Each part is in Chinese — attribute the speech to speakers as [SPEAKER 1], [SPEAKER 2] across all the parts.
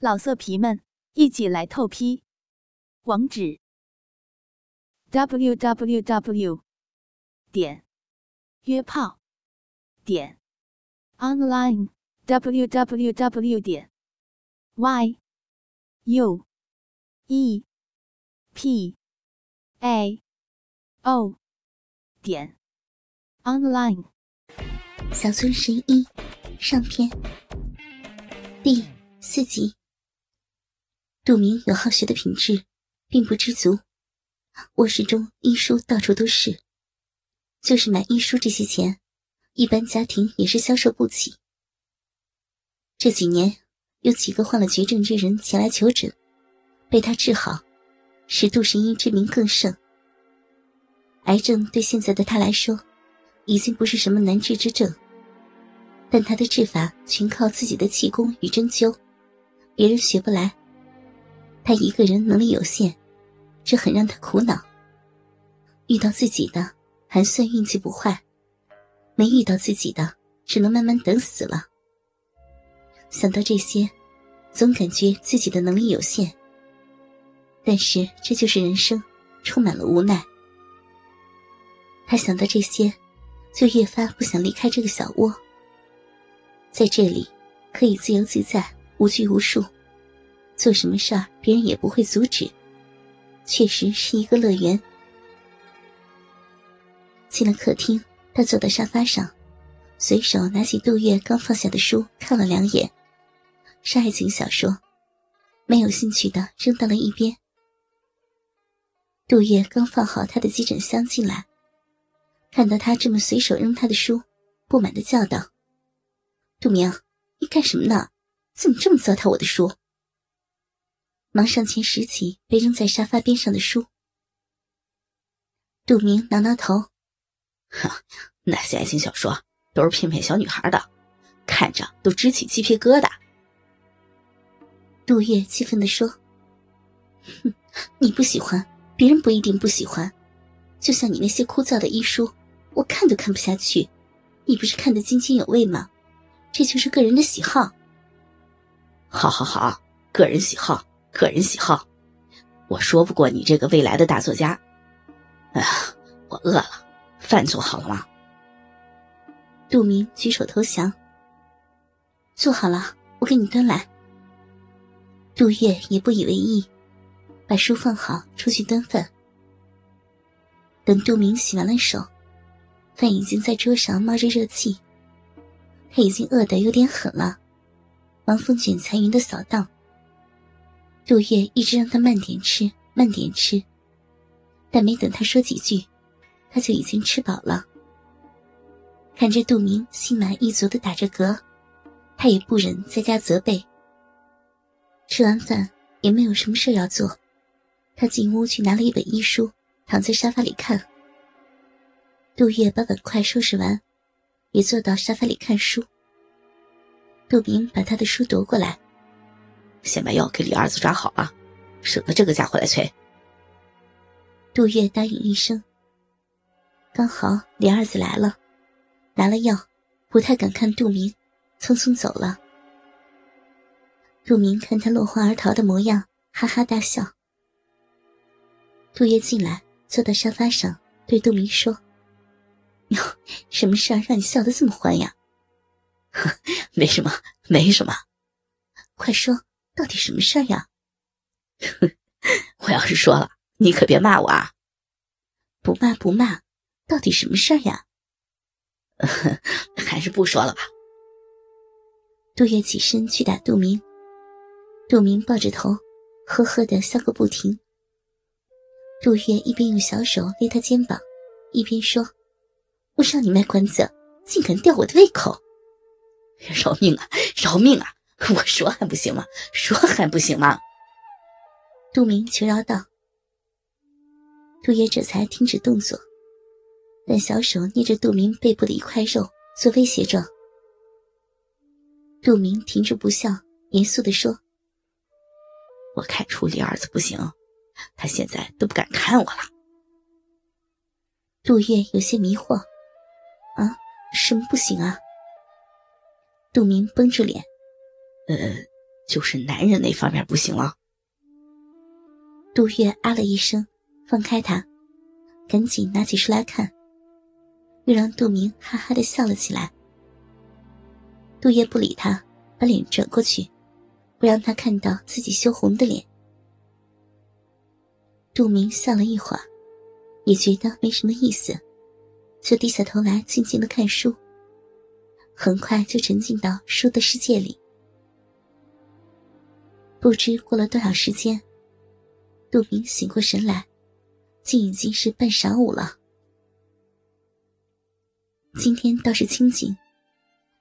[SPEAKER 1] 老色皮们，一起来透批！网址：w w w 点约炮点 online w w w 点 y u e p a o 点 online。
[SPEAKER 2] 小村十一上篇第四集。杜明有好学的品质，并不知足。卧室中医书到处都是，就是买医书这些钱，一般家庭也是消受不起。这几年有几个患了绝症之人前来求诊，被他治好，使杜神医之名更盛。癌症对现在的他来说，已经不是什么难治之症，但他的治法全靠自己的气功与针灸，别人学不来。他一个人能力有限，这很让他苦恼。遇到自己的还算运气不坏，没遇到自己的只能慢慢等死了。想到这些，总感觉自己的能力有限。但是这就是人生，充满了无奈。他想到这些，就越发不想离开这个小窝。在这里，可以自由自在，无拘无束。做什么事儿，别人也不会阻止，确实是一个乐园。进了客厅，他坐在沙发上，随手拿起杜月刚放下的书看了两眼，是爱情小说，没有兴趣的扔到了一边。杜月刚放好他的急诊箱进来，看到他这么随手扔他的书，不满的叫道：“杜明，你干什么呢？怎么这么糟蹋我的书？”忙上前拾起被扔在沙发边上的书。杜明挠挠头：“
[SPEAKER 3] 哈，那些爱情小说都是骗骗小女孩的，看着都直起鸡皮疙瘩。”
[SPEAKER 2] 杜月气愤地说：“哼，你不喜欢，别人不一定不喜欢。就像你那些枯燥的医书，我看都看不下去。你不是看得津津有味吗？这就是个人的喜好。”“
[SPEAKER 3] 好好好，个人喜好。”个人喜好，我说不过你这个未来的大作家。哎呀，我饿了，饭做好了吗？
[SPEAKER 2] 杜明举手投降。做好了，我给你端来。杜月也不以为意，把书放好，出去端饭。等杜明洗完了手，饭已经在桌上冒着热气，他已经饿得有点狠了，王风卷残云的扫荡。杜月一直让他慢点吃，慢点吃，但没等他说几句，他就已经吃饱了。看着杜明心满意足的打着嗝，他也不忍在家责备。吃完饭也没有什么事要做，他进屋去拿了一本医书，躺在沙发里看。杜月把碗筷收拾完，也坐到沙发里看书。杜明把他的书夺过来。
[SPEAKER 3] 先把药给李二子抓好啊，省得这个家伙来催。
[SPEAKER 2] 杜月答应一声。刚好李二子来了，拿了药，不太敢看杜明，匆匆走了。杜明看他落荒而逃的模样，哈哈大笑。杜月进来，坐到沙发上，对杜明说：“哟，什么事儿让你笑得这么欢呀？”“呵
[SPEAKER 3] 没什么，没什么。”“
[SPEAKER 2] 快说。”到底什么事儿呀？
[SPEAKER 3] 我要是说了，你可别骂我啊！
[SPEAKER 2] 不骂不骂，到底什么事儿呀？
[SPEAKER 3] 还是不说了吧。
[SPEAKER 2] 杜月起身去打杜明，杜明抱着头，呵呵的笑个不停。杜月一边用小手捏他肩膀，一边说：“我让你卖关子，竟敢吊我的胃口！
[SPEAKER 3] 饶命啊！饶命啊！” 我说还不行吗？说还不行吗？
[SPEAKER 2] 杜明求饶道。杜月这才停止动作，但小手捏着杜明背部的一块肉，做威胁状。杜明停住不笑，严肃地说：“
[SPEAKER 3] 我看出李二子不行，他现在都不敢看我了。”
[SPEAKER 2] 杜月有些迷惑：“啊，什么不行啊？”杜明绷住脸。
[SPEAKER 3] 呃，就是男人那方面不行了。
[SPEAKER 2] 杜月啊了一声，放开他，赶紧拿起书来看，又让杜明哈哈的笑了起来。杜月不理他，把脸转过去，不让他看到自己羞红的脸。杜明笑了一会儿，也觉得没什么意思，就低下头来静静的看书。很快就沉浸到书的世界里。不知过了多少时间，杜明醒过神来，竟已经是半晌午了。今天倒是清静，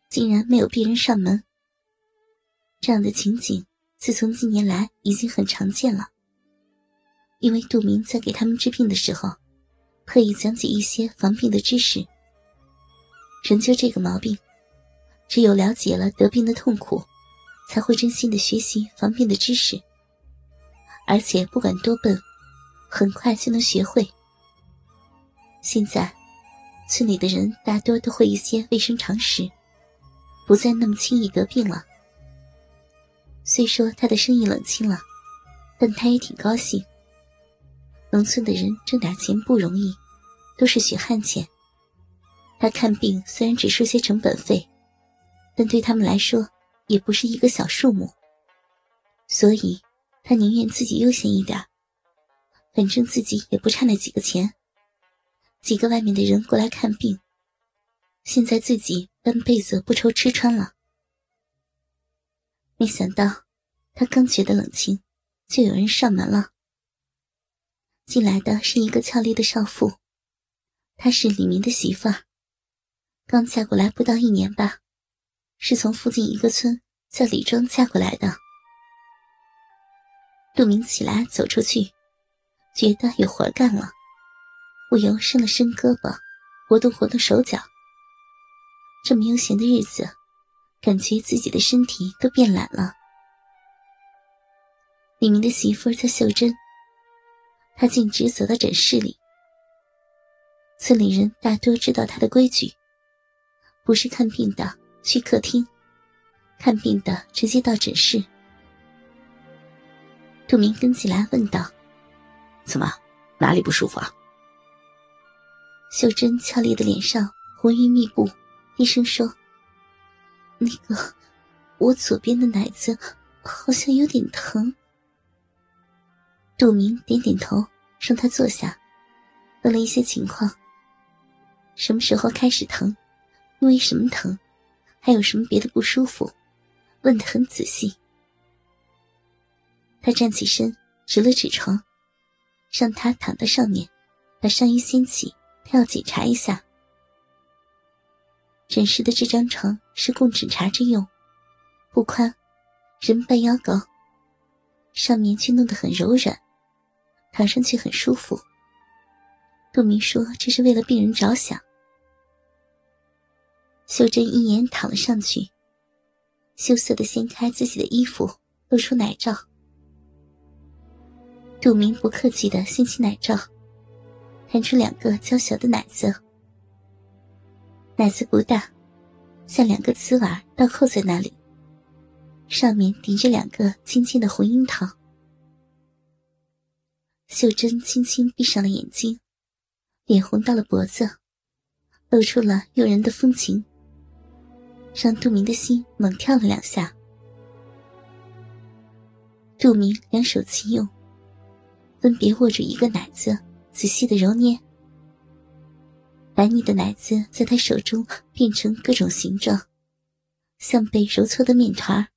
[SPEAKER 2] 竟然没有病人上门。这样的情景，自从近年来已经很常见了。因为杜明在给他们治病的时候，特意讲解一些防病的知识。人就这个毛病。只有了解了得病的痛苦，才会真心的学习防病的知识。而且不管多笨，很快就能学会。现在，村里的人大多都会一些卫生常识，不再那么轻易得病了。虽说他的生意冷清了，但他也挺高兴。农村的人挣点钱不容易，都是血汗钱。他看病虽然只收些成本费。但对他们来说，也不是一个小数目，所以他宁愿自己悠闲一点，反正自己也不差那几个钱。几个外面的人过来看病，现在自己半辈子不愁吃穿了。没想到，他刚觉得冷清，就有人上门了。进来的是一个俏丽的少妇，她是李明的媳妇儿，刚嫁过来不到一年吧。是从附近一个村叫李庄嫁过来的。杜明起来走出去，觉得有活干了，不由伸了伸胳膊，活动活动手脚。这么悠闲的日子，感觉自己的身体都变懒了。李明的媳妇叫秀珍，她径直走到诊室里。村里人大多知道她的规矩，不是看病的。去客厅看病的，直接到诊室。杜明跟进来问道：“
[SPEAKER 3] 怎么，哪里不舒服啊？”
[SPEAKER 2] 秀珍俏丽的脸上红晕密布，低声说：“那个，我左边的奶子好像有点疼。”杜明点点头，让他坐下，问了一些情况：什么时候开始疼？因为什么疼？还有什么别的不舒服？问的很仔细。他站起身，指了指床，让他躺在上面，把上衣掀起，他要检查一下。诊室的这张床是供诊查之用，不宽，人半腰高，上面却弄得很柔软，躺上去很舒服。杜明说：“这是为了病人着想。”秀珍一眼躺了上去，羞涩的掀开自己的衣服，露出奶罩。杜明不客气的掀起奶罩，弹出两个娇小的奶子。奶子不大，像两个瓷碗倒扣在那里，上面顶着两个尖尖的红樱桃。秀珍轻轻闭上了眼睛，脸红到了脖子，露出了诱人的风情。让杜明的心猛跳了两下。杜明两手齐用，分别握住一个奶子，仔细的揉捏。白腻的奶子在他手中变成各种形状，像被揉搓的面团。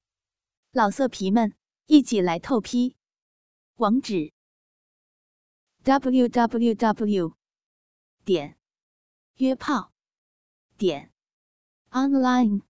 [SPEAKER 1] 老色皮们，一起来透批！网址：w w w. 点约炮点 online。